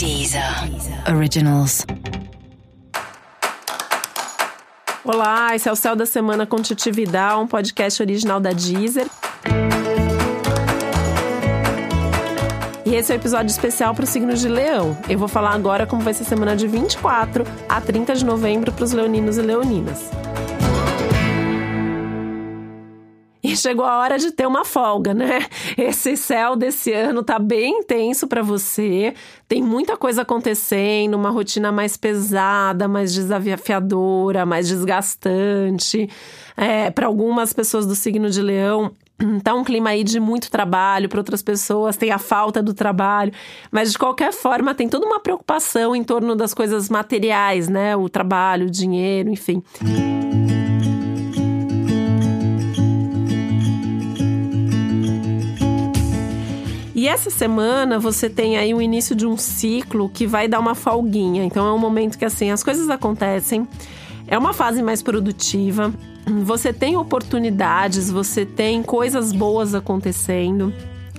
Deezer Originals. Olá, esse é o Céu da Semana com Titi um podcast original da Deezer. E esse é o um episódio especial para o signo de Leão. Eu vou falar agora como vai ser a semana de 24 a 30 de novembro para os leoninos e leoninas. E chegou a hora de ter uma folga, né? Esse céu desse ano tá bem intenso para você. Tem muita coisa acontecendo, uma rotina mais pesada, mais desafiadora, mais desgastante. É, para algumas pessoas do signo de Leão, Tá um clima aí de muito trabalho, para outras pessoas tem a falta do trabalho, mas de qualquer forma tem toda uma preocupação em torno das coisas materiais, né? O trabalho, o dinheiro, enfim. E essa semana você tem aí o início de um ciclo que vai dar uma folguinha. Então é um momento que assim as coisas acontecem. É uma fase mais produtiva. Você tem oportunidades, você tem coisas boas acontecendo.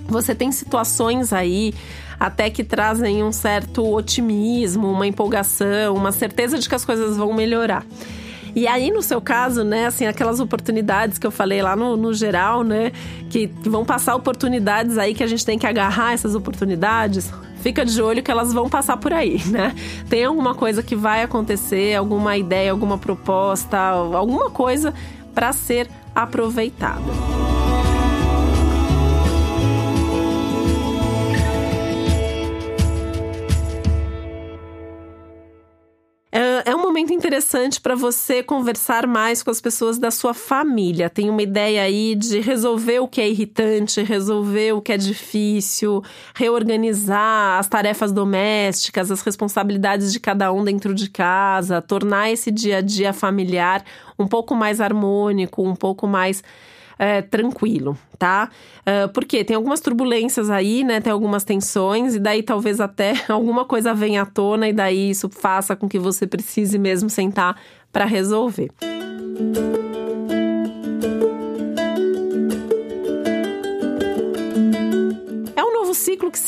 Você tem situações aí até que trazem um certo otimismo, uma empolgação, uma certeza de que as coisas vão melhorar. E aí, no seu caso, né, assim, aquelas oportunidades que eu falei lá no, no geral, né, que vão passar oportunidades aí que a gente tem que agarrar essas oportunidades, fica de olho que elas vão passar por aí, né? Tem alguma coisa que vai acontecer, alguma ideia, alguma proposta, alguma coisa para ser aproveitada. Momento interessante para você conversar mais com as pessoas da sua família. Tem uma ideia aí de resolver o que é irritante, resolver o que é difícil, reorganizar as tarefas domésticas, as responsabilidades de cada um dentro de casa, tornar esse dia a dia familiar um pouco mais harmônico, um pouco mais é, tranquilo, tá? Uh, porque tem algumas turbulências aí, né? Tem algumas tensões, e daí talvez até alguma coisa venha à tona, e daí isso faça com que você precise mesmo sentar para resolver. Música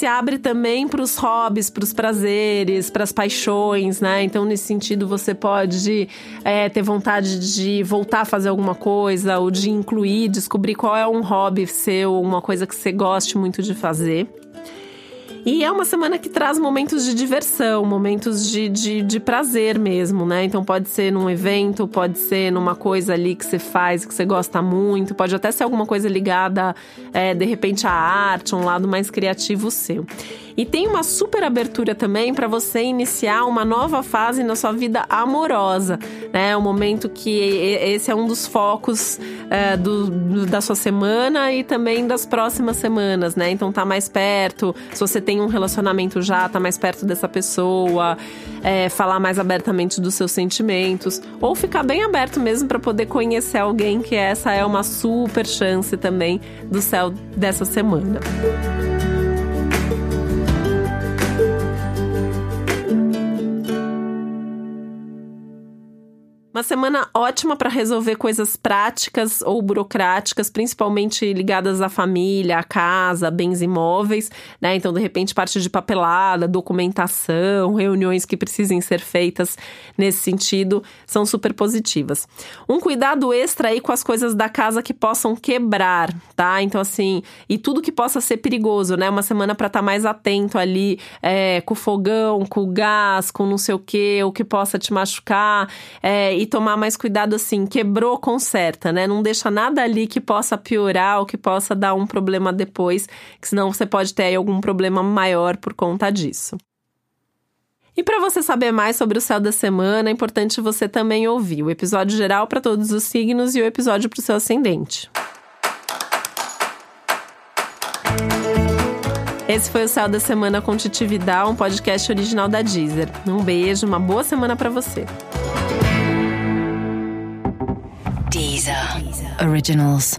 se abre também para os hobbies, para os prazeres, para as paixões, né? Então, nesse sentido, você pode é, ter vontade de voltar a fazer alguma coisa ou de incluir, descobrir qual é um hobby seu, uma coisa que você goste muito de fazer. E é uma semana que traz momentos de diversão, momentos de, de, de, prazer mesmo, né? Então pode ser num evento, pode ser numa coisa ali que você faz, que você gosta muito, pode até ser alguma coisa ligada, é, de repente, à arte, um lado mais criativo seu. E tem uma super abertura também para você iniciar uma nova fase na sua vida amorosa, né? É um momento que esse é um dos focos é, do, da sua semana e também das próximas semanas, né? Então tá mais perto. Se você tem um relacionamento já, tá mais perto dessa pessoa, é, falar mais abertamente dos seus sentimentos, ou ficar bem aberto mesmo para poder conhecer alguém, que essa é uma super chance também do céu dessa semana. Uma semana ótima para resolver coisas práticas ou burocráticas, principalmente ligadas à família, à casa, bens imóveis, né? Então, de repente, parte de papelada, documentação, reuniões que precisem ser feitas nesse sentido são super positivas. Um cuidado extra aí com as coisas da casa que possam quebrar, tá? Então, assim, e tudo que possa ser perigoso, né? Uma semana para estar tá mais atento ali é, com o fogão, com o gás, com não sei o que, o que possa te machucar. É, e tomar mais cuidado assim, quebrou, conserta, né? Não deixa nada ali que possa piorar ou que possa dar um problema depois, que senão você pode ter aí algum problema maior por conta disso. E para você saber mais sobre o céu da semana, é importante você também ouvir o episódio geral para todos os signos e o episódio para o seu ascendente. Esse foi o Céu da Semana com Titi Vidal, um podcast original da Deezer. Um beijo, uma boa semana para você. Originals.